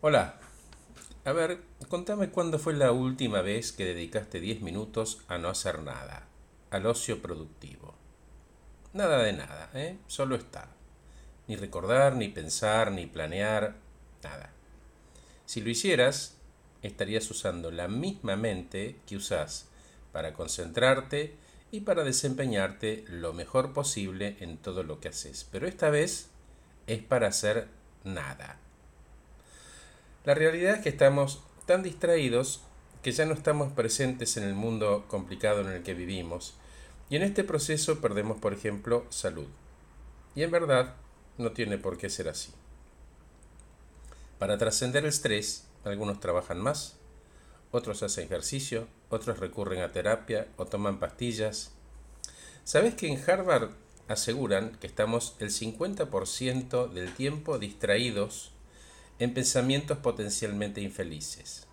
Hola. A ver, contame cuándo fue la última vez que dedicaste 10 minutos a no hacer nada, al ocio productivo. Nada de nada, ¿eh? Solo estar. Ni recordar, ni pensar, ni planear, nada. Si lo hicieras, estarías usando la misma mente que usás para concentrarte y para desempeñarte lo mejor posible en todo lo que haces. Pero esta vez es para hacer nada. La realidad es que estamos tan distraídos que ya no estamos presentes en el mundo complicado en el que vivimos y en este proceso perdemos, por ejemplo, salud. Y en verdad no tiene por qué ser así. Para trascender el estrés, algunos trabajan más, otros hacen ejercicio, otros recurren a terapia o toman pastillas. ¿Sabes que en Harvard aseguran que estamos el 50% del tiempo distraídos en pensamientos potencialmente infelices?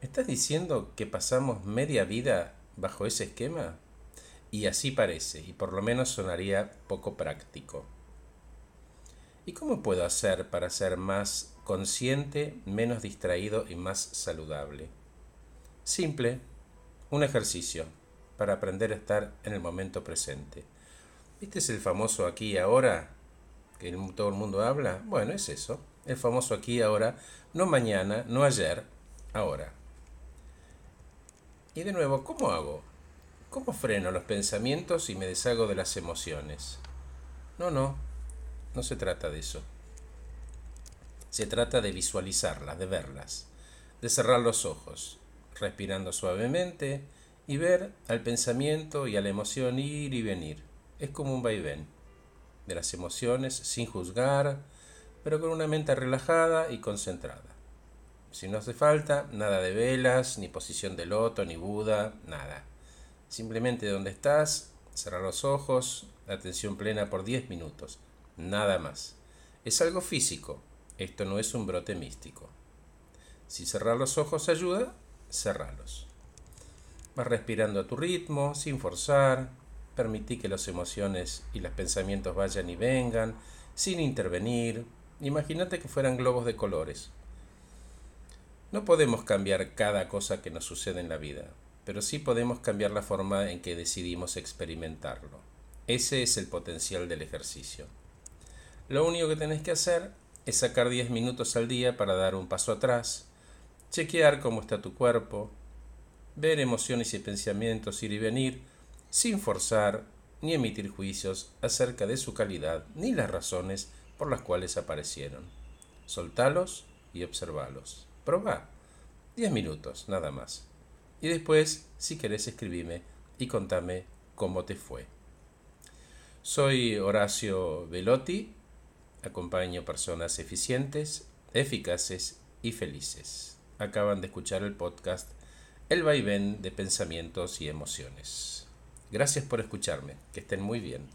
¿Me estás diciendo que pasamos media vida bajo ese esquema? Y así parece, y por lo menos sonaría poco práctico. ¿Y cómo puedo hacer para ser más consciente, menos distraído y más saludable? Simple, un ejercicio para aprender a estar en el momento presente. ¿Viste el famoso aquí y ahora que todo el mundo habla? Bueno, es eso, el famoso aquí ahora, no mañana, no ayer, ahora. Y de nuevo, ¿cómo hago? ¿Cómo freno los pensamientos y me deshago de las emociones? No, no, no se trata de eso. Se trata de visualizarlas, de verlas, de cerrar los ojos, respirando suavemente y ver al pensamiento y a la emoción ir y venir. Es como un vaivén de las emociones sin juzgar, pero con una mente relajada y concentrada. Si no hace falta, nada de velas, ni posición de loto, ni Buda, nada. Simplemente donde estás, cerrar los ojos, atención plena por 10 minutos, nada más. Es algo físico, esto no es un brote místico. Si cerrar los ojos ayuda, cerralos. Vas respirando a tu ritmo, sin forzar, permití que las emociones y los pensamientos vayan y vengan, sin intervenir. Imagínate que fueran globos de colores. No podemos cambiar cada cosa que nos sucede en la vida, pero sí podemos cambiar la forma en que decidimos experimentarlo. Ese es el potencial del ejercicio. Lo único que tenés que hacer es sacar 10 minutos al día para dar un paso atrás, chequear cómo está tu cuerpo, ver emociones y pensamientos ir y venir, sin forzar ni emitir juicios acerca de su calidad ni las razones por las cuales aparecieron. Soltalos y observalos. Proba. 10 minutos, nada más. Y después, si querés, escribime y contame cómo te fue. Soy Horacio Velotti, acompaño personas eficientes, eficaces y felices. Acaban de escuchar el podcast El vaivén de pensamientos y emociones. Gracias por escucharme, que estén muy bien.